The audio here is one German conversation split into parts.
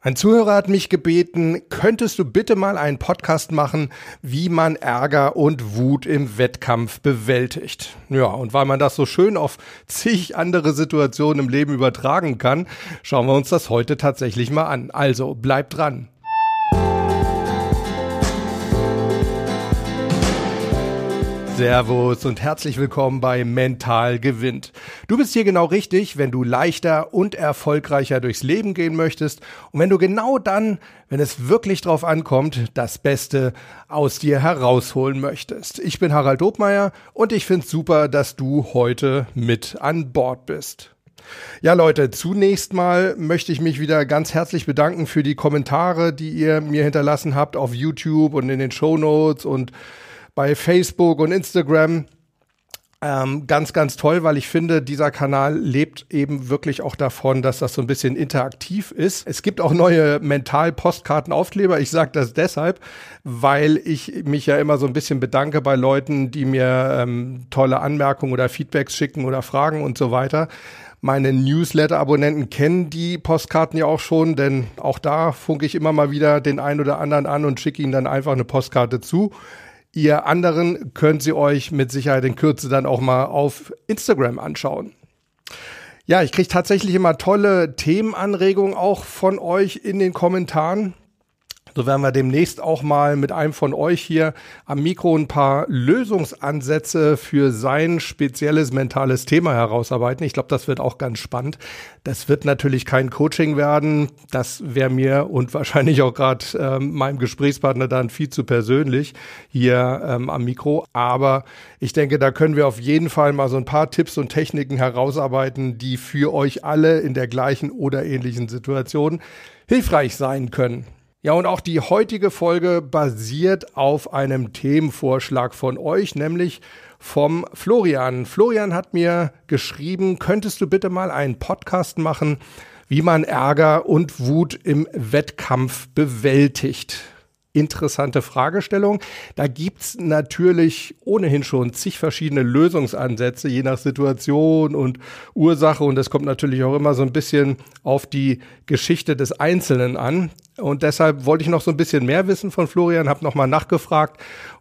Ein Zuhörer hat mich gebeten, könntest du bitte mal einen Podcast machen, wie man Ärger und Wut im Wettkampf bewältigt. Ja, und weil man das so schön auf zig andere Situationen im Leben übertragen kann, schauen wir uns das heute tatsächlich mal an. Also bleibt dran. Servus und herzlich willkommen bei Mental gewinnt. Du bist hier genau richtig, wenn du leichter und erfolgreicher durchs Leben gehen möchtest und wenn du genau dann, wenn es wirklich drauf ankommt, das Beste aus dir herausholen möchtest. Ich bin Harald Dobmeier und ich finde super, dass du heute mit an Bord bist. Ja, Leute, zunächst mal möchte ich mich wieder ganz herzlich bedanken für die Kommentare, die ihr mir hinterlassen habt auf YouTube und in den Show Notes und bei Facebook und Instagram. Ähm, ganz, ganz toll, weil ich finde, dieser Kanal lebt eben wirklich auch davon, dass das so ein bisschen interaktiv ist. Es gibt auch neue Mental-Postkarten-Aufkleber. Ich sage das deshalb, weil ich mich ja immer so ein bisschen bedanke bei Leuten, die mir ähm, tolle Anmerkungen oder Feedbacks schicken oder Fragen und so weiter. Meine Newsletter-Abonnenten kennen die Postkarten ja auch schon, denn auch da funke ich immer mal wieder den einen oder anderen an und schicke ihnen dann einfach eine Postkarte zu. Ihr anderen könnt sie euch mit Sicherheit in Kürze dann auch mal auf Instagram anschauen. Ja, ich kriege tatsächlich immer tolle Themenanregungen auch von euch in den Kommentaren. So werden wir demnächst auch mal mit einem von euch hier am Mikro ein paar Lösungsansätze für sein spezielles mentales Thema herausarbeiten. Ich glaube, das wird auch ganz spannend. Das wird natürlich kein Coaching werden. Das wäre mir und wahrscheinlich auch gerade ähm, meinem Gesprächspartner dann viel zu persönlich hier ähm, am Mikro. Aber ich denke, da können wir auf jeden Fall mal so ein paar Tipps und Techniken herausarbeiten, die für euch alle in der gleichen oder ähnlichen Situation hilfreich sein können. Ja, und auch die heutige Folge basiert auf einem Themenvorschlag von euch, nämlich vom Florian. Florian hat mir geschrieben, könntest du bitte mal einen Podcast machen, wie man Ärger und Wut im Wettkampf bewältigt? interessante Fragestellung. Da gibt's natürlich ohnehin schon zig verschiedene Lösungsansätze, je nach Situation und Ursache. Und es kommt natürlich auch immer so ein bisschen auf die Geschichte des Einzelnen an. Und deshalb wollte ich noch so ein bisschen mehr wissen von Florian, habe nochmal nachgefragt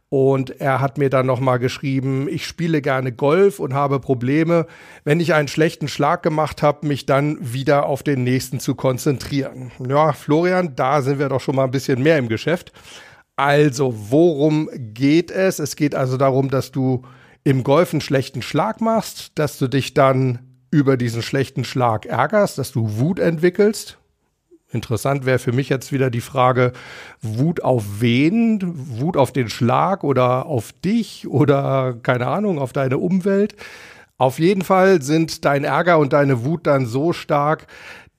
und er hat mir dann nochmal geschrieben, ich spiele gerne Golf und habe Probleme, wenn ich einen schlechten Schlag gemacht habe, mich dann wieder auf den nächsten zu konzentrieren. Ja, Florian, da sind wir doch schon mal ein bisschen mehr im Geschäft. Also, worum geht es? Es geht also darum, dass du im Golf einen schlechten Schlag machst, dass du dich dann über diesen schlechten Schlag ärgerst, dass du Wut entwickelst Interessant wäre für mich jetzt wieder die Frage, Wut auf wen? Wut auf den Schlag oder auf dich oder keine Ahnung, auf deine Umwelt? Auf jeden Fall sind dein Ärger und deine Wut dann so stark,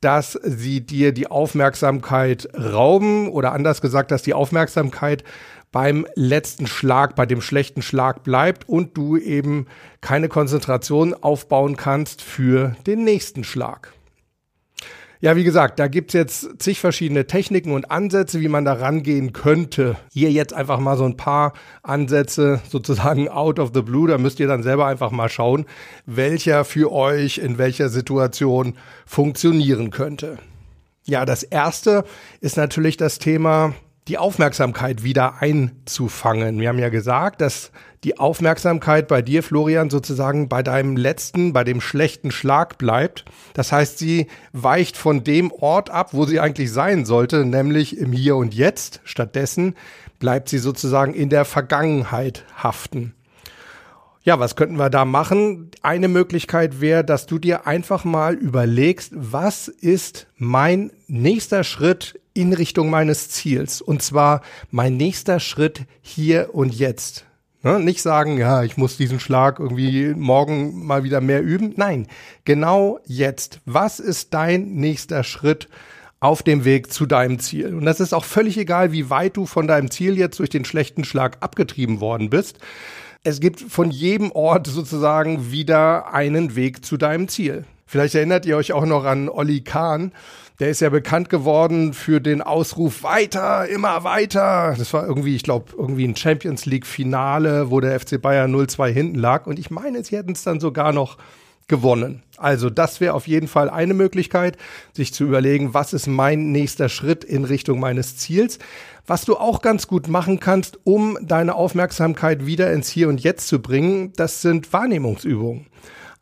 dass sie dir die Aufmerksamkeit rauben oder anders gesagt, dass die Aufmerksamkeit beim letzten Schlag, bei dem schlechten Schlag bleibt und du eben keine Konzentration aufbauen kannst für den nächsten Schlag. Ja, wie gesagt, da gibt's jetzt zig verschiedene Techniken und Ansätze, wie man da rangehen könnte. Hier jetzt einfach mal so ein paar Ansätze sozusagen out of the blue. Da müsst ihr dann selber einfach mal schauen, welcher für euch in welcher Situation funktionieren könnte. Ja, das erste ist natürlich das Thema die Aufmerksamkeit wieder einzufangen. Wir haben ja gesagt, dass die Aufmerksamkeit bei dir, Florian, sozusagen bei deinem letzten, bei dem schlechten Schlag bleibt. Das heißt, sie weicht von dem Ort ab, wo sie eigentlich sein sollte, nämlich im Hier und Jetzt. Stattdessen bleibt sie sozusagen in der Vergangenheit haften. Ja, was könnten wir da machen? Eine Möglichkeit wäre, dass du dir einfach mal überlegst, was ist mein nächster Schritt in Richtung meines Ziels? Und zwar mein nächster Schritt hier und jetzt. Ne? Nicht sagen, ja, ich muss diesen Schlag irgendwie morgen mal wieder mehr üben. Nein, genau jetzt. Was ist dein nächster Schritt? auf dem Weg zu deinem Ziel. Und das ist auch völlig egal, wie weit du von deinem Ziel jetzt durch den schlechten Schlag abgetrieben worden bist es gibt von jedem Ort sozusagen wieder einen Weg zu deinem Ziel. Vielleicht erinnert ihr euch auch noch an Olli Kahn. Der ist ja bekannt geworden für den Ausruf weiter, immer weiter. Das war irgendwie, ich glaube, irgendwie ein Champions League Finale, wo der FC Bayern 0-2 hinten lag. Und ich meine, sie hätten es dann sogar noch gewonnen. Also das wäre auf jeden Fall eine Möglichkeit, sich zu überlegen, was ist mein nächster Schritt in Richtung meines Ziels. Was du auch ganz gut machen kannst, um deine Aufmerksamkeit wieder ins Hier und Jetzt zu bringen, das sind Wahrnehmungsübungen.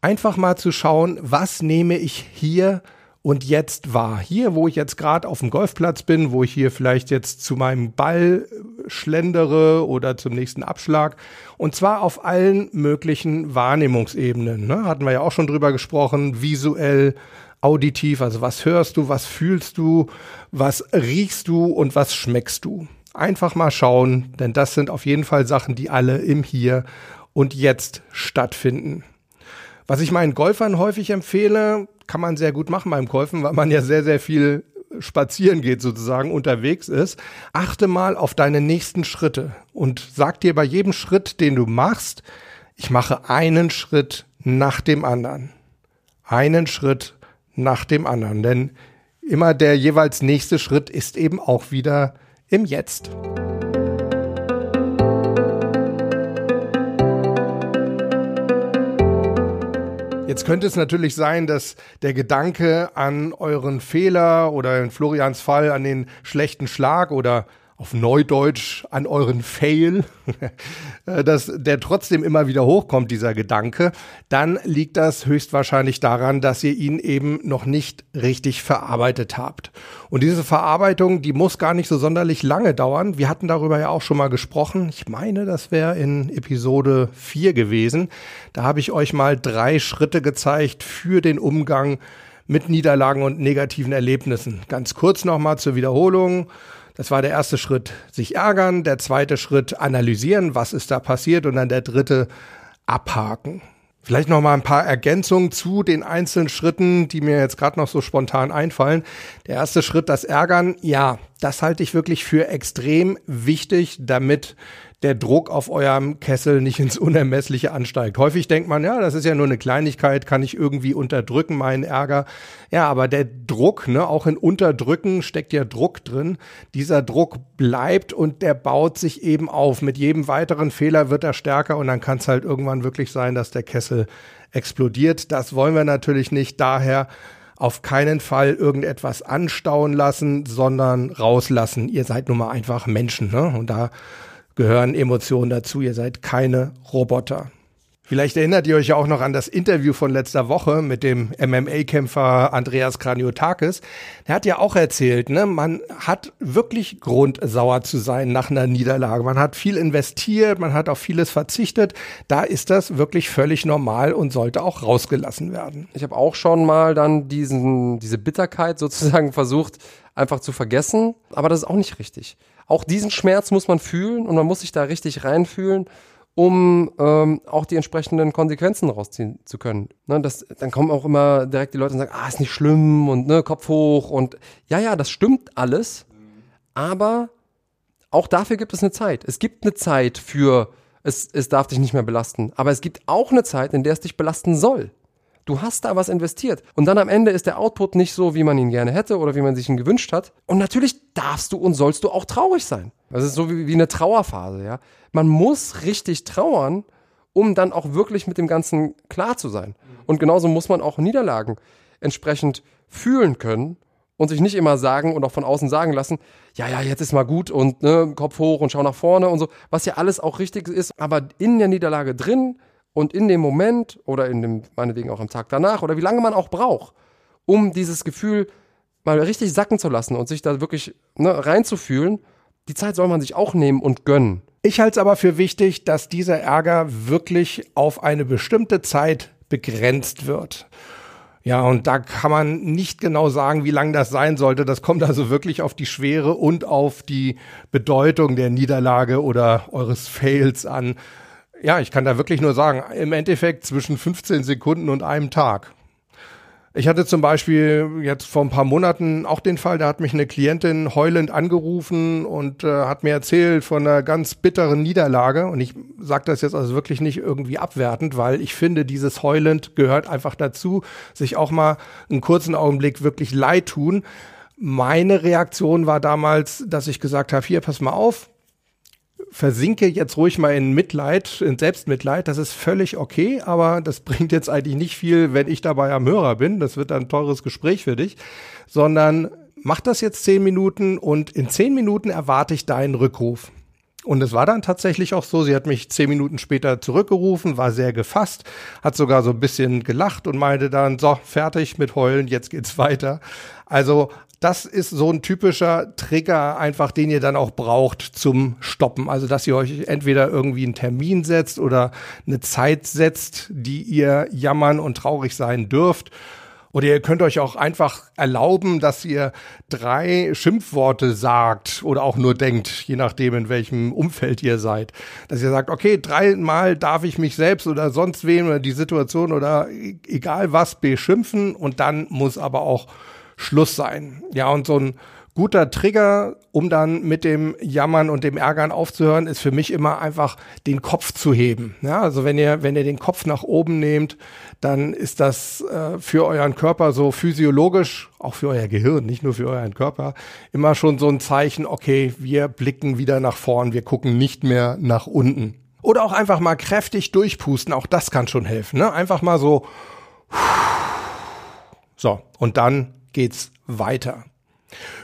Einfach mal zu schauen, was nehme ich hier und jetzt wahr. Hier, wo ich jetzt gerade auf dem Golfplatz bin, wo ich hier vielleicht jetzt zu meinem Ball schlendere oder zum nächsten Abschlag. Und zwar auf allen möglichen Wahrnehmungsebenen. Ne? Hatten wir ja auch schon drüber gesprochen, visuell, auditiv, also was hörst du, was fühlst du, was riechst du und was schmeckst du. Einfach mal schauen, denn das sind auf jeden Fall Sachen, die alle im Hier und Jetzt stattfinden. Was ich meinen Golfern häufig empfehle, kann man sehr gut machen beim Golfen, weil man ja sehr, sehr viel spazieren geht sozusagen, unterwegs ist. Achte mal auf deine nächsten Schritte und sag dir bei jedem Schritt, den du machst, ich mache einen Schritt nach dem anderen. Einen Schritt nach dem anderen. Denn immer der jeweils nächste Schritt ist eben auch wieder im Jetzt. Jetzt könnte es natürlich sein, dass der Gedanke an euren Fehler oder in Florians Fall an den schlechten Schlag oder auf Neudeutsch an euren Fail, äh, dass der trotzdem immer wieder hochkommt, dieser Gedanke, dann liegt das höchstwahrscheinlich daran, dass ihr ihn eben noch nicht richtig verarbeitet habt. Und diese Verarbeitung, die muss gar nicht so sonderlich lange dauern. Wir hatten darüber ja auch schon mal gesprochen. Ich meine, das wäre in Episode 4 gewesen. Da habe ich euch mal drei Schritte gezeigt für den Umgang mit Niederlagen und negativen Erlebnissen. Ganz kurz nochmal zur Wiederholung. Das war der erste Schritt, sich ärgern. Der zweite Schritt, analysieren, was ist da passiert. Und dann der dritte, abhaken. Vielleicht noch mal ein paar Ergänzungen zu den einzelnen Schritten, die mir jetzt gerade noch so spontan einfallen. Der erste Schritt, das Ärgern, ja, das halte ich wirklich für extrem wichtig, damit der Druck auf eurem Kessel nicht ins Unermessliche ansteigt. Häufig denkt man, ja, das ist ja nur eine Kleinigkeit, kann ich irgendwie unterdrücken, meinen Ärger. Ja, aber der Druck, ne, auch in Unterdrücken steckt ja Druck drin. Dieser Druck bleibt und der baut sich eben auf. Mit jedem weiteren Fehler wird er stärker und dann kann es halt irgendwann wirklich sein, dass der Kessel explodiert. Das wollen wir natürlich nicht. Daher auf keinen Fall irgendetwas anstauen lassen, sondern rauslassen. Ihr seid nun mal einfach Menschen, ne? Und da gehören Emotionen dazu. Ihr seid keine Roboter. Vielleicht erinnert ihr euch ja auch noch an das Interview von letzter Woche mit dem MMA-Kämpfer Andreas Kraniotakis. Er hat ja auch erzählt, ne, man hat wirklich Grund, sauer zu sein nach einer Niederlage. Man hat viel investiert, man hat auf vieles verzichtet. Da ist das wirklich völlig normal und sollte auch rausgelassen werden. Ich habe auch schon mal dann diesen, diese Bitterkeit sozusagen versucht, einfach zu vergessen. Aber das ist auch nicht richtig. Auch diesen Schmerz muss man fühlen und man muss sich da richtig reinfühlen um ähm, auch die entsprechenden Konsequenzen rausziehen zu können. Ne, das, dann kommen auch immer direkt die Leute und sagen, ah, ist nicht schlimm und ne, Kopf hoch und ja, ja, das stimmt alles, aber auch dafür gibt es eine Zeit. Es gibt eine Zeit für, es, es darf dich nicht mehr belasten, aber es gibt auch eine Zeit, in der es dich belasten soll. Du hast da was investiert. Und dann am Ende ist der Output nicht so, wie man ihn gerne hätte oder wie man sich ihn gewünscht hat. Und natürlich darfst du und sollst du auch traurig sein. Das ist so wie, wie eine Trauerphase, ja. Man muss richtig trauern, um dann auch wirklich mit dem Ganzen klar zu sein. Und genauso muss man auch Niederlagen entsprechend fühlen können und sich nicht immer sagen und auch von außen sagen lassen, ja, ja, jetzt ist mal gut und ne, Kopf hoch und schau nach vorne und so, was ja alles auch richtig ist, aber in der Niederlage drin und in dem Moment oder in dem, meinetwegen auch am Tag danach oder wie lange man auch braucht, um dieses Gefühl mal richtig sacken zu lassen und sich da wirklich ne, reinzufühlen, die Zeit soll man sich auch nehmen und gönnen. Ich halte es aber für wichtig, dass dieser Ärger wirklich auf eine bestimmte Zeit begrenzt wird. Ja, und da kann man nicht genau sagen, wie lang das sein sollte. Das kommt also wirklich auf die Schwere und auf die Bedeutung der Niederlage oder eures Fails an. Ja, ich kann da wirklich nur sagen, im Endeffekt zwischen 15 Sekunden und einem Tag. Ich hatte zum Beispiel jetzt vor ein paar Monaten auch den Fall, da hat mich eine Klientin heulend angerufen und äh, hat mir erzählt von einer ganz bitteren Niederlage. Und ich sage das jetzt also wirklich nicht irgendwie abwertend, weil ich finde, dieses heulend gehört einfach dazu, sich auch mal einen kurzen Augenblick wirklich leid tun. Meine Reaktion war damals, dass ich gesagt habe, hier, pass mal auf, versinke jetzt ruhig mal in Mitleid, in Selbstmitleid. Das ist völlig okay, aber das bringt jetzt eigentlich nicht viel, wenn ich dabei am Hörer bin. Das wird ein teures Gespräch für dich, sondern mach das jetzt zehn Minuten und in zehn Minuten erwarte ich deinen Rückruf. Und es war dann tatsächlich auch so, sie hat mich zehn Minuten später zurückgerufen, war sehr gefasst, hat sogar so ein bisschen gelacht und meinte dann, so, fertig mit Heulen, jetzt geht's weiter. Also das ist so ein typischer Trigger, einfach den ihr dann auch braucht zum Stoppen. Also, dass ihr euch entweder irgendwie einen Termin setzt oder eine Zeit setzt, die ihr jammern und traurig sein dürft. Oder ihr könnt euch auch einfach erlauben, dass ihr drei Schimpfworte sagt oder auch nur denkt, je nachdem, in welchem Umfeld ihr seid. Dass ihr sagt, okay, dreimal darf ich mich selbst oder sonst wen oder die Situation oder e-, egal was beschimpfen und dann muss aber auch Schluss sein. Ja, und so ein guter Trigger, um dann mit dem Jammern und dem Ärgern aufzuhören, ist für mich immer einfach den Kopf zu heben. Ja, also wenn ihr, wenn ihr den Kopf nach oben nehmt, dann ist das äh, für euren Körper so physiologisch, auch für euer Gehirn, nicht nur für euren Körper, immer schon so ein Zeichen, okay, wir blicken wieder nach vorn, wir gucken nicht mehr nach unten. Oder auch einfach mal kräftig durchpusten, auch das kann schon helfen. Ne? Einfach mal so. So, und dann geht's weiter.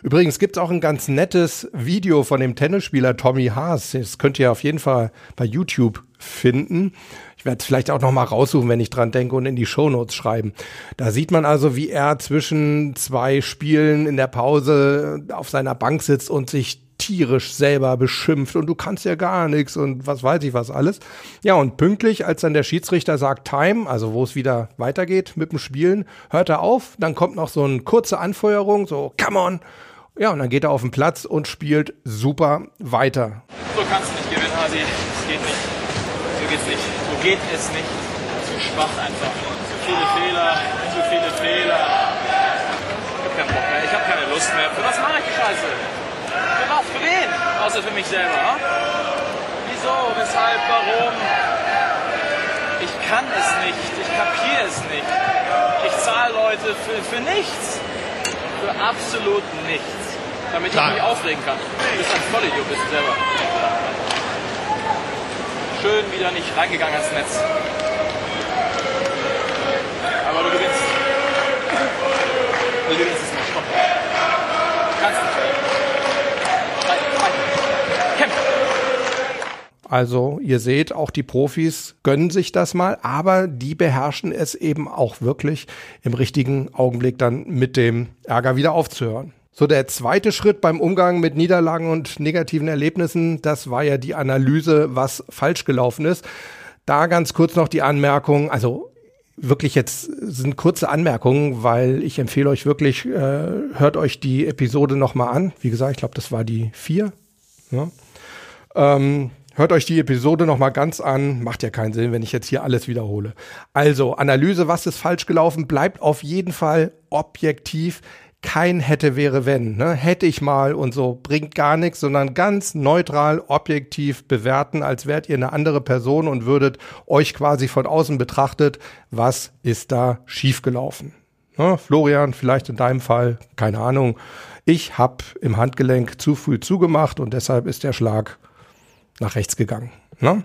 Übrigens gibt's auch ein ganz nettes Video von dem Tennisspieler Tommy Haas. Das könnt ihr auf jeden Fall bei YouTube finden. Ich werde es vielleicht auch noch mal raussuchen, wenn ich dran denke und in die Shownotes schreiben. Da sieht man also, wie er zwischen zwei Spielen in der Pause auf seiner Bank sitzt und sich tierisch selber beschimpft und du kannst ja gar nichts und was weiß ich was alles. Ja, und pünktlich, als dann der Schiedsrichter sagt Time, also wo es wieder weitergeht mit dem Spielen, hört er auf, dann kommt noch so eine kurze Anfeuerung, so come on. Ja, und dann geht er auf den Platz und spielt super weiter. So kannst du nicht gewinnen, Hasi. Das geht nicht. So geht's nicht. So geht es nicht. Zu schwach einfach. Zu viele Fehler, zu viele Fehler. Ich hab keinen Bock mehr. Ich hab keine Lust mehr. Für was mache ich die Scheiße? Was? Für wen? Außer für mich selber. Hm? Wieso? Weshalb? Warum? Ich kann es nicht. Ich kapiere es nicht. Ich zahle Leute für, für nichts. Für absolut nichts. Damit Klar. ich mich aufregen kann. Du bist ein Vollidiot, bist du selber. Schön wieder nicht reingegangen ins Netz. Aber du gewinnst. Du gewinnst es nicht. Also ihr seht, auch die Profis gönnen sich das mal, aber die beherrschen es eben auch wirklich im richtigen Augenblick dann mit dem Ärger wieder aufzuhören. So, der zweite Schritt beim Umgang mit Niederlagen und negativen Erlebnissen, das war ja die Analyse, was falsch gelaufen ist. Da ganz kurz noch die Anmerkung, also wirklich jetzt sind kurze Anmerkungen, weil ich empfehle euch wirklich, äh, hört euch die Episode nochmal an. Wie gesagt, ich glaube, das war die vier. Ja. Ähm, Hört euch die Episode nochmal ganz an. Macht ja keinen Sinn, wenn ich jetzt hier alles wiederhole. Also, Analyse, was ist falsch gelaufen, bleibt auf jeden Fall objektiv. Kein hätte, wäre, wenn. Ne? Hätte ich mal und so, bringt gar nichts, sondern ganz neutral, objektiv bewerten, als wärt ihr eine andere Person und würdet euch quasi von außen betrachtet, was ist da schiefgelaufen. Ne? Florian, vielleicht in deinem Fall, keine Ahnung. Ich habe im Handgelenk zu früh zugemacht und deshalb ist der Schlag nach rechts gegangen. Ne?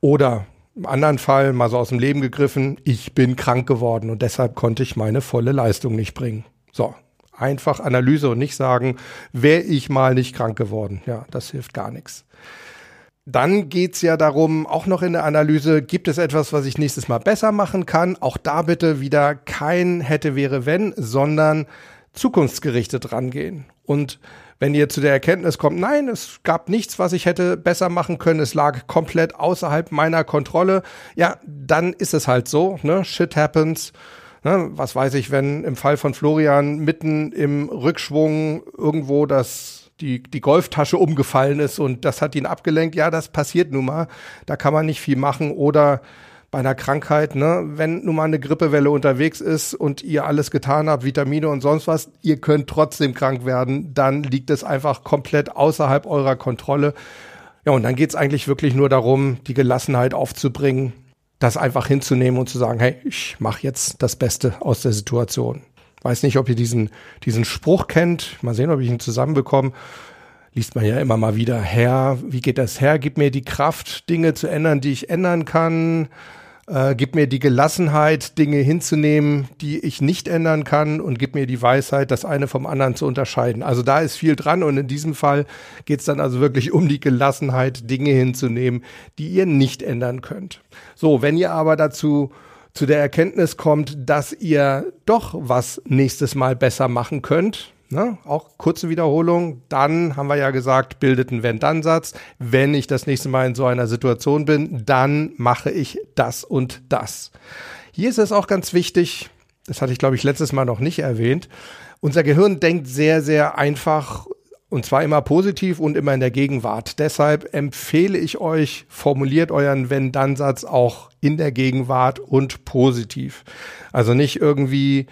Oder im anderen Fall, mal so aus dem Leben gegriffen, ich bin krank geworden und deshalb konnte ich meine volle Leistung nicht bringen. So, einfach Analyse und nicht sagen, wäre ich mal nicht krank geworden. Ja, das hilft gar nichts. Dann geht's ja darum, auch noch in der Analyse, gibt es etwas, was ich nächstes Mal besser machen kann? Auch da bitte wieder kein hätte, wäre, wenn, sondern zukunftsgerichtet rangehen. Und wenn ihr zu der Erkenntnis kommt, nein, es gab nichts, was ich hätte besser machen können, es lag komplett außerhalb meiner Kontrolle, ja, dann ist es halt so, ne? Shit happens. Ne? Was weiß ich, wenn im Fall von Florian mitten im Rückschwung irgendwo das die, die Golftasche umgefallen ist und das hat ihn abgelenkt, ja, das passiert nun mal. Da kann man nicht viel machen. Oder bei einer Krankheit, ne, wenn nun mal eine Grippewelle unterwegs ist und ihr alles getan habt, Vitamine und sonst was, ihr könnt trotzdem krank werden, dann liegt es einfach komplett außerhalb eurer Kontrolle. Ja, und dann geht's eigentlich wirklich nur darum, die Gelassenheit aufzubringen, das einfach hinzunehmen und zu sagen, hey, ich mache jetzt das Beste aus der Situation. Weiß nicht, ob ihr diesen, diesen Spruch kennt. Mal sehen, ob ich ihn zusammenbekomme. liest man ja immer mal wieder, Herr, wie geht das her? Gib mir die Kraft, Dinge zu ändern, die ich ändern kann. Äh, gib mir die Gelassenheit, Dinge hinzunehmen, die ich nicht ändern kann und gib mir die Weisheit, das eine vom anderen zu unterscheiden. Also da ist viel dran und in diesem Fall geht es dann also wirklich um die Gelassenheit, Dinge hinzunehmen, die ihr nicht ändern könnt. So, wenn ihr aber dazu zu der Erkenntnis kommt, dass ihr doch was nächstes Mal besser machen könnt, Ne? Auch kurze Wiederholung. Dann haben wir ja gesagt, bildet einen Wenn-Dann-Satz. Wenn ich das nächste Mal in so einer Situation bin, dann mache ich das und das. Hier ist es auch ganz wichtig, das hatte ich glaube ich letztes Mal noch nicht erwähnt. Unser Gehirn denkt sehr, sehr einfach und zwar immer positiv und immer in der Gegenwart. Deshalb empfehle ich euch, formuliert euren Wenn-Dann-Satz auch in der Gegenwart und positiv. Also nicht irgendwie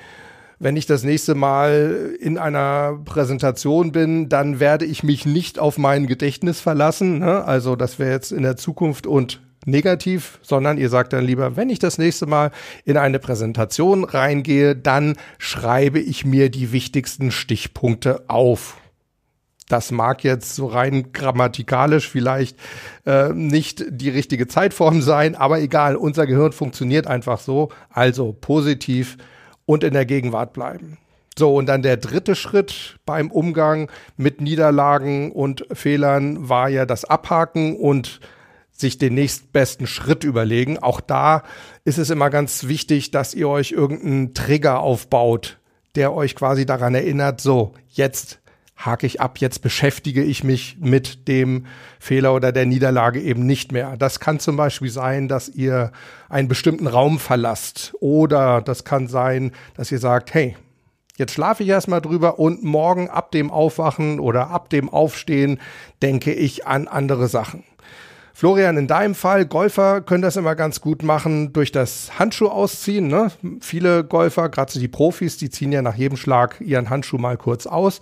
wenn ich das nächste Mal in einer Präsentation bin, dann werde ich mich nicht auf mein Gedächtnis verlassen. Ne? Also das wäre jetzt in der Zukunft und negativ, sondern ihr sagt dann lieber, wenn ich das nächste Mal in eine Präsentation reingehe, dann schreibe ich mir die wichtigsten Stichpunkte auf. Das mag jetzt so rein grammatikalisch vielleicht äh, nicht die richtige Zeitform sein, aber egal, unser Gehirn funktioniert einfach so. Also positiv und in der Gegenwart bleiben. So, und dann der dritte Schritt beim Umgang mit Niederlagen und Fehlern war ja das Abhaken und sich den nächstbesten Schritt überlegen. Auch da ist es immer ganz wichtig, dass ihr euch irgendeinen Trigger aufbaut, der euch quasi daran erinnert, so, jetzt hake ich ab, jetzt beschäftige ich mich mit dem Fehler oder der Niederlage eben nicht mehr. Das kann zum Beispiel sein, dass ihr einen bestimmten Raum verlasst oder das kann sein, dass ihr sagt, hey, jetzt schlafe ich erstmal drüber und morgen ab dem Aufwachen oder ab dem Aufstehen denke ich an andere Sachen. Florian, in deinem Fall, Golfer können das immer ganz gut machen durch das Handschuh ausziehen. Ne? Viele Golfer, gerade so die Profis, die ziehen ja nach jedem Schlag ihren Handschuh mal kurz aus.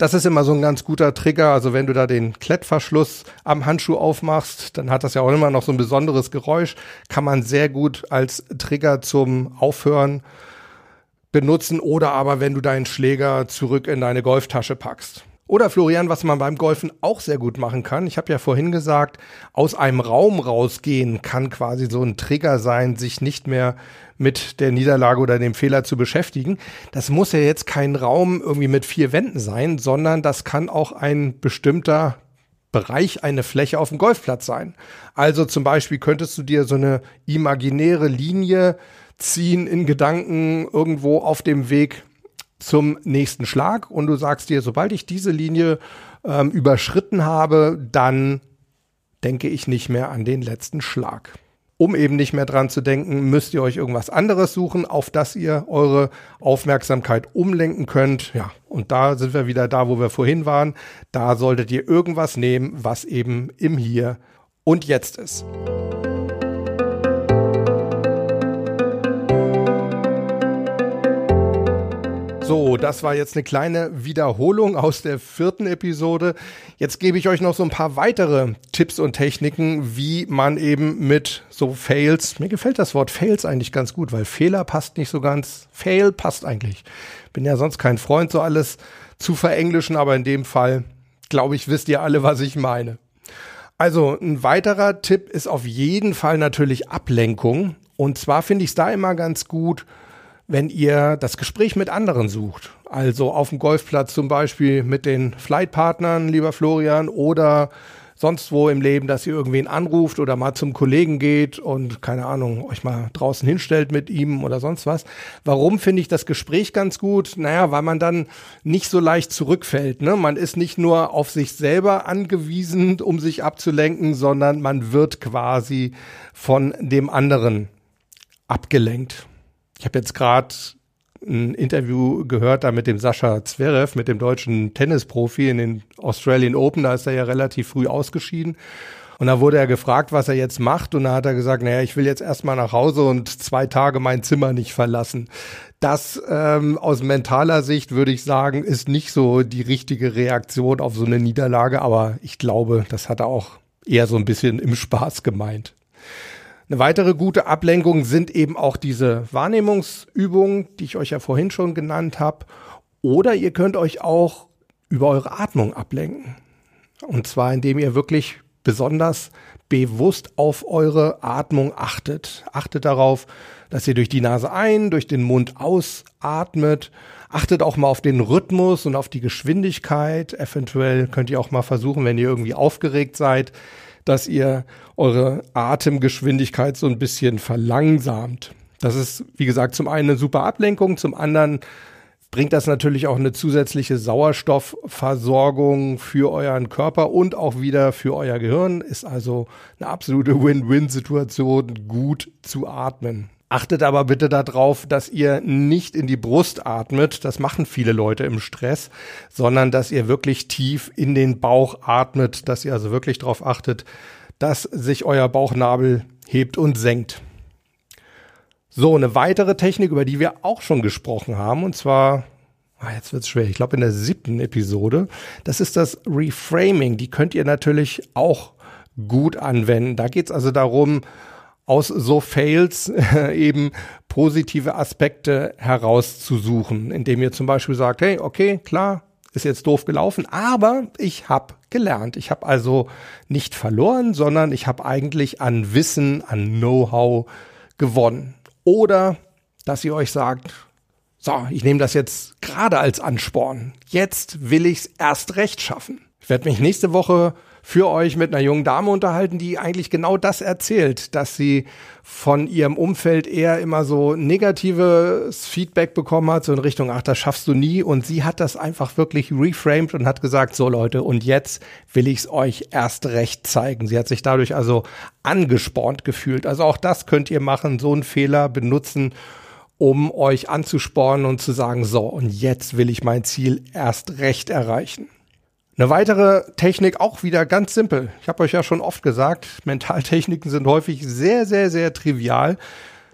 Das ist immer so ein ganz guter Trigger. Also wenn du da den Klettverschluss am Handschuh aufmachst, dann hat das ja auch immer noch so ein besonderes Geräusch. Kann man sehr gut als Trigger zum Aufhören benutzen oder aber wenn du deinen Schläger zurück in deine Golftasche packst. Oder Florian, was man beim Golfen auch sehr gut machen kann. Ich habe ja vorhin gesagt, aus einem Raum rausgehen kann quasi so ein Trigger sein, sich nicht mehr mit der Niederlage oder dem Fehler zu beschäftigen. Das muss ja jetzt kein Raum irgendwie mit vier Wänden sein, sondern das kann auch ein bestimmter Bereich, eine Fläche auf dem Golfplatz sein. Also zum Beispiel könntest du dir so eine imaginäre Linie ziehen in Gedanken irgendwo auf dem Weg zum nächsten Schlag und du sagst dir, sobald ich diese Linie ähm, überschritten habe, dann denke ich nicht mehr an den letzten Schlag. Um eben nicht mehr dran zu denken, müsst ihr euch irgendwas anderes suchen, auf das ihr eure Aufmerksamkeit umlenken könnt. Ja, und da sind wir wieder da, wo wir vorhin waren. Da solltet ihr irgendwas nehmen, was eben im Hier und Jetzt ist. So, das war jetzt eine kleine Wiederholung aus der vierten Episode. Jetzt gebe ich euch noch so ein paar weitere Tipps und Techniken, wie man eben mit so Fails, mir gefällt das Wort Fails eigentlich ganz gut, weil Fehler passt nicht so ganz. Fail passt eigentlich. Bin ja sonst kein Freund, so alles zu verenglischen, aber in dem Fall, glaube ich, wisst ihr alle, was ich meine. Also ein weiterer Tipp ist auf jeden Fall natürlich Ablenkung. Und zwar finde ich es da immer ganz gut, wenn ihr das Gespräch mit anderen sucht. Also auf dem Golfplatz zum Beispiel mit den Flightpartnern, lieber Florian, oder sonst wo im Leben, dass ihr irgendwen anruft oder mal zum Kollegen geht und keine Ahnung, euch mal draußen hinstellt mit ihm oder sonst was. Warum finde ich das Gespräch ganz gut? Naja, weil man dann nicht so leicht zurückfällt. Ne? Man ist nicht nur auf sich selber angewiesen, um sich abzulenken, sondern man wird quasi von dem anderen abgelenkt. Ich habe jetzt gerade ein Interview gehört da mit dem Sascha Zverev, mit dem deutschen Tennisprofi in den Australian Open. Da ist er ja relativ früh ausgeschieden. Und da wurde er gefragt, was er jetzt macht. Und da hat er gesagt, naja, ich will jetzt erstmal nach Hause und zwei Tage mein Zimmer nicht verlassen. Das ähm, aus mentaler Sicht würde ich sagen, ist nicht so die richtige Reaktion auf so eine Niederlage. Aber ich glaube, das hat er auch eher so ein bisschen im Spaß gemeint. Eine weitere gute Ablenkung sind eben auch diese Wahrnehmungsübungen, die ich euch ja vorhin schon genannt habe. Oder ihr könnt euch auch über eure Atmung ablenken. Und zwar, indem ihr wirklich besonders bewusst auf eure Atmung achtet. Achtet darauf, dass ihr durch die Nase ein, durch den Mund ausatmet. Achtet auch mal auf den Rhythmus und auf die Geschwindigkeit. Eventuell könnt ihr auch mal versuchen, wenn ihr irgendwie aufgeregt seid, dass ihr eure Atemgeschwindigkeit so ein bisschen verlangsamt. Das ist, wie gesagt, zum einen eine super Ablenkung, zum anderen bringt das natürlich auch eine zusätzliche Sauerstoffversorgung für euren Körper und auch wieder für euer Gehirn. Ist also eine absolute Win-Win-Situation, gut zu atmen. Achtet aber bitte darauf, dass ihr nicht in die Brust atmet. Das machen viele Leute im Stress, sondern dass ihr wirklich tief in den Bauch atmet, dass ihr also wirklich darauf achtet, dass sich euer Bauchnabel hebt und senkt. So, eine weitere Technik, über die wir auch schon gesprochen haben, und zwar, ah, jetzt wird's schwer, ich glaube in der siebten Episode, das ist das Reframing. Die könnt ihr natürlich auch gut anwenden. Da geht's also darum, aus so Fails äh, eben positive Aspekte herauszusuchen, indem ihr zum Beispiel sagt, hey, okay, klar, ist jetzt doof gelaufen, aber ich habe gelernt. Ich habe also nicht verloren, sondern ich habe eigentlich an Wissen, an Know-how gewonnen. Oder dass ihr euch sagt, so, ich nehme das jetzt gerade als Ansporn. Jetzt will ich's erst recht schaffen. Ich werde mich nächste Woche für euch mit einer jungen Dame unterhalten, die eigentlich genau das erzählt, dass sie von ihrem Umfeld eher immer so negatives Feedback bekommen hat, so in Richtung, ach, das schaffst du nie. Und sie hat das einfach wirklich reframed und hat gesagt, so Leute, und jetzt will ich es euch erst recht zeigen. Sie hat sich dadurch also angespornt gefühlt. Also auch das könnt ihr machen, so einen Fehler benutzen, um euch anzuspornen und zu sagen, so, und jetzt will ich mein Ziel erst recht erreichen. Eine weitere Technik, auch wieder ganz simpel. Ich habe euch ja schon oft gesagt, Mentaltechniken sind häufig sehr, sehr, sehr trivial.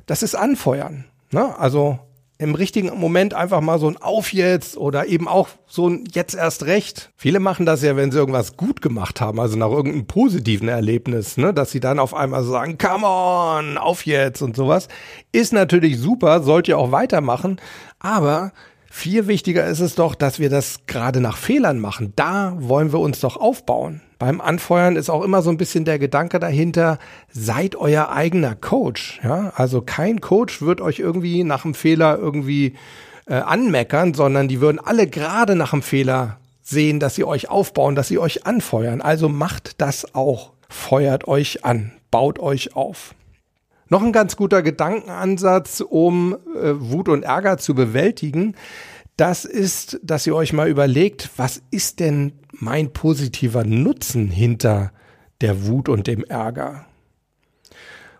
Das ist Anfeuern. Ne? Also im richtigen Moment einfach mal so ein Auf jetzt oder eben auch so ein Jetzt erst recht. Viele machen das ja, wenn sie irgendwas gut gemacht haben, also nach irgendeinem positiven Erlebnis, ne, dass sie dann auf einmal sagen, come on, auf jetzt und sowas. Ist natürlich super, sollt ihr auch weitermachen, aber viel wichtiger ist es doch, dass wir das gerade nach Fehlern machen. Da wollen wir uns doch aufbauen. Beim Anfeuern ist auch immer so ein bisschen der Gedanke dahinter, seid euer eigener Coach. Ja? Also kein Coach wird euch irgendwie nach dem Fehler irgendwie äh, anmeckern, sondern die würden alle gerade nach dem Fehler sehen, dass sie euch aufbauen, dass sie euch anfeuern. Also macht das auch. Feuert euch an, baut euch auf. Noch ein ganz guter Gedankenansatz, um äh, Wut und Ärger zu bewältigen, das ist, dass ihr euch mal überlegt, was ist denn mein positiver Nutzen hinter der Wut und dem Ärger?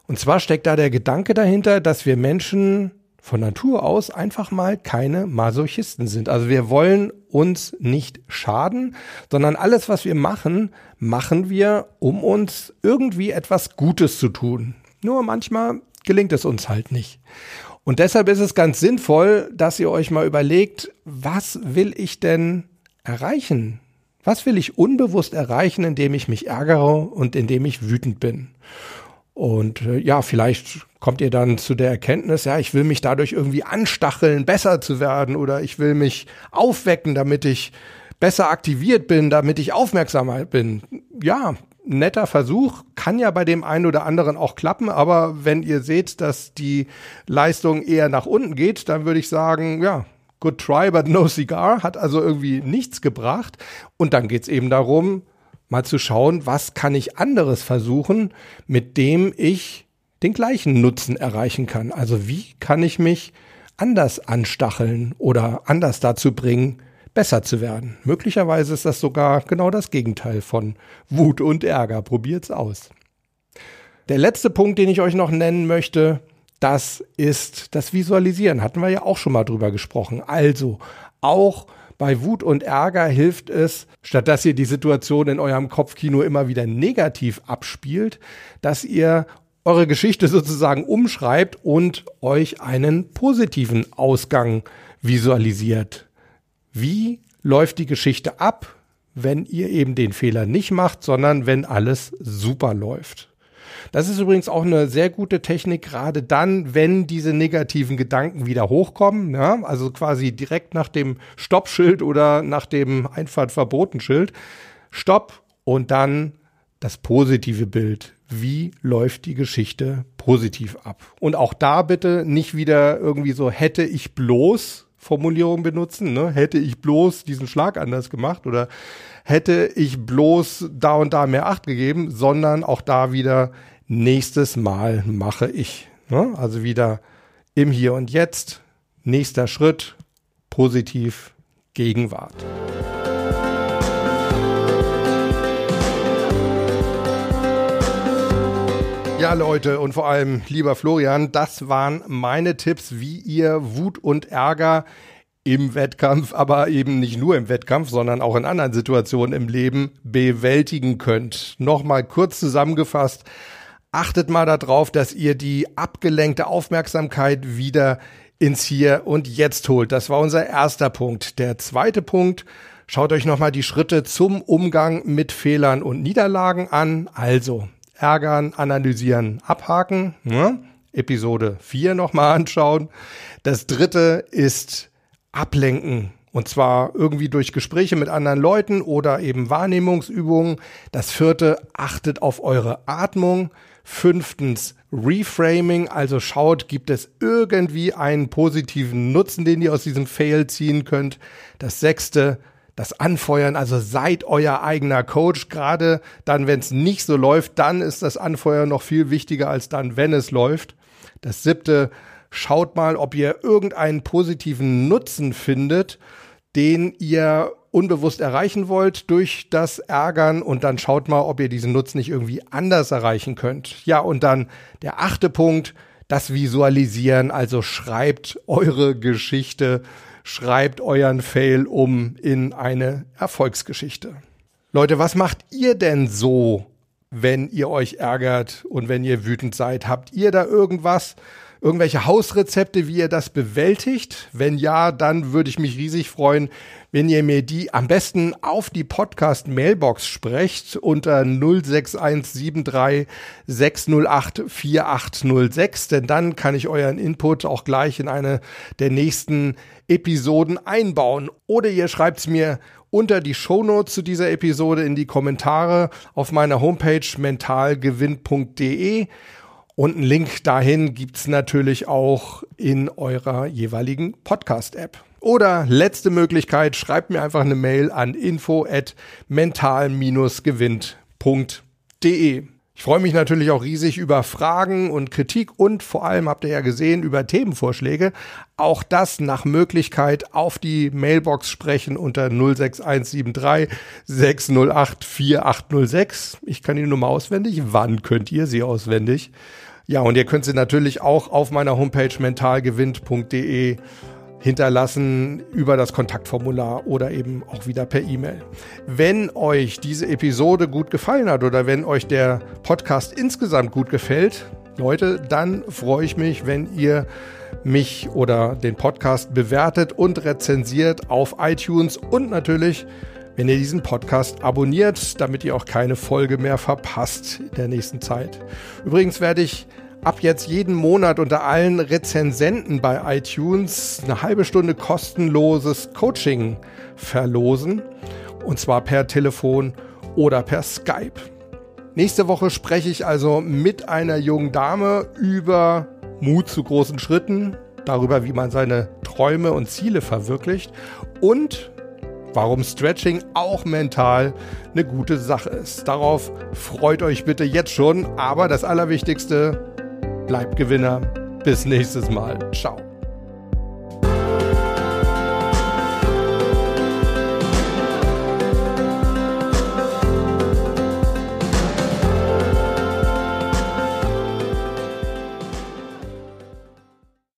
Und zwar steckt da der Gedanke dahinter, dass wir Menschen von Natur aus einfach mal keine Masochisten sind. Also wir wollen uns nicht schaden, sondern alles, was wir machen, machen wir, um uns irgendwie etwas Gutes zu tun. Nur manchmal gelingt es uns halt nicht. Und deshalb ist es ganz sinnvoll, dass ihr euch mal überlegt, was will ich denn erreichen? Was will ich unbewusst erreichen, indem ich mich ärgere und indem ich wütend bin? Und äh, ja, vielleicht kommt ihr dann zu der Erkenntnis, ja, ich will mich dadurch irgendwie anstacheln, besser zu werden oder ich will mich aufwecken, damit ich besser aktiviert bin, damit ich aufmerksamer bin. Ja, netter Versuch, kann ja bei dem einen oder anderen auch klappen, aber wenn ihr seht, dass die Leistung eher nach unten geht, dann würde ich sagen, ja, good try, but no cigar, hat also irgendwie nichts gebracht. Und dann geht's eben darum, mal zu schauen, was kann ich anderes versuchen, mit dem ich den gleichen Nutzen erreichen kann. Also wie kann ich mich anders anstacheln oder anders dazu bringen, besser zu werden. Möglicherweise ist das sogar genau das Gegenteil von Wut und Ärger. Probiert's aus. Der letzte Punkt, den ich euch noch nennen möchte, das ist das Visualisieren. Hatten wir ja auch schon mal drüber gesprochen. Also auch bei Wut und Ärger hilft es, statt dass ihr die Situation in eurem Kopfkino immer wieder negativ abspielt, dass ihr eure Geschichte sozusagen umschreibt und euch einen positiven Ausgang visualisiert. Wie läuft die Geschichte ab, wenn ihr eben den Fehler nicht macht, sondern wenn alles super läuft? Das ist übrigens auch eine sehr gute Technik, gerade dann, wenn diese negativen Gedanken wieder hochkommen. Ja? Also quasi direkt nach dem Stoppschild oder nach dem Einfahrtverbotenschild. Stopp und dann das positive Bild. Wie läuft die Geschichte positiv ab? Und auch da bitte nicht wieder irgendwie so hätte ich bloß Formulierung benutzen, ne? hätte ich bloß diesen Schlag anders gemacht oder hätte ich bloß da und da mehr Acht gegeben, sondern auch da wieder nächstes Mal mache ich. Ne? Also wieder im Hier und Jetzt, nächster Schritt, positiv Gegenwart. Ja, Leute und vor allem lieber Florian, das waren meine Tipps, wie ihr Wut und Ärger im Wettkampf, aber eben nicht nur im Wettkampf, sondern auch in anderen Situationen im Leben bewältigen könnt. Nochmal kurz zusammengefasst. Achtet mal darauf, dass ihr die abgelenkte Aufmerksamkeit wieder ins Hier und Jetzt holt. Das war unser erster Punkt. Der zweite Punkt, schaut euch nochmal die Schritte zum Umgang mit Fehlern und Niederlagen an. Also, ärgern, analysieren, abhaken. Ne? Episode 4 nochmal anschauen. Das dritte ist ablenken. Und zwar irgendwie durch Gespräche mit anderen Leuten oder eben Wahrnehmungsübungen. Das vierte, achtet auf eure Atmung. Fünftens, Reframing. Also schaut, gibt es irgendwie einen positiven Nutzen, den ihr aus diesem Fail ziehen könnt. Das sechste, das Anfeuern, also seid euer eigener Coach. Gerade dann, wenn es nicht so läuft, dann ist das Anfeuern noch viel wichtiger als dann, wenn es läuft. Das siebte, schaut mal, ob ihr irgendeinen positiven Nutzen findet, den ihr unbewusst erreichen wollt durch das Ärgern und dann schaut mal, ob ihr diesen Nutzen nicht irgendwie anders erreichen könnt. Ja, und dann der achte Punkt, das Visualisieren, also schreibt eure Geschichte schreibt euren Fail um in eine Erfolgsgeschichte. Leute, was macht ihr denn so, wenn ihr euch ärgert und wenn ihr wütend seid? Habt ihr da irgendwas, irgendwelche Hausrezepte, wie ihr das bewältigt? Wenn ja, dann würde ich mich riesig freuen, wenn ihr mir die am besten auf die Podcast Mailbox sprecht unter 06173 608 4806, denn dann kann ich euren Input auch gleich in eine der nächsten Episoden einbauen. Oder ihr schreibt es mir unter die Shownotes zu dieser Episode in die Kommentare auf meiner Homepage mentalgewinn.de. Und einen Link dahin gibt's natürlich auch in eurer jeweiligen Podcast-App. Oder letzte Möglichkeit, schreibt mir einfach eine Mail an info at mental-gewinnt.de. Ich freue mich natürlich auch riesig über Fragen und Kritik und vor allem habt ihr ja gesehen über Themenvorschläge. Auch das nach Möglichkeit auf die Mailbox sprechen unter 06173 608 4806. Ich kann die Nummer auswendig. Wann könnt ihr sie auswendig? Ja, und ihr könnt sie natürlich auch auf meiner Homepage mentalgewinnt.de hinterlassen über das Kontaktformular oder eben auch wieder per E-Mail. Wenn euch diese Episode gut gefallen hat oder wenn euch der Podcast insgesamt gut gefällt, Leute, dann freue ich mich, wenn ihr mich oder den Podcast bewertet und rezensiert auf iTunes und natürlich, wenn ihr diesen Podcast abonniert, damit ihr auch keine Folge mehr verpasst in der nächsten Zeit. Übrigens werde ich ab jetzt jeden Monat unter allen Rezensenten bei iTunes eine halbe Stunde kostenloses Coaching verlosen. Und zwar per Telefon oder per Skype. Nächste Woche spreche ich also mit einer jungen Dame über Mut zu großen Schritten, darüber, wie man seine Träume und Ziele verwirklicht und warum Stretching auch mental eine gute Sache ist. Darauf freut euch bitte jetzt schon, aber das Allerwichtigste, bleibt Gewinner. Bis nächstes Mal. Ciao.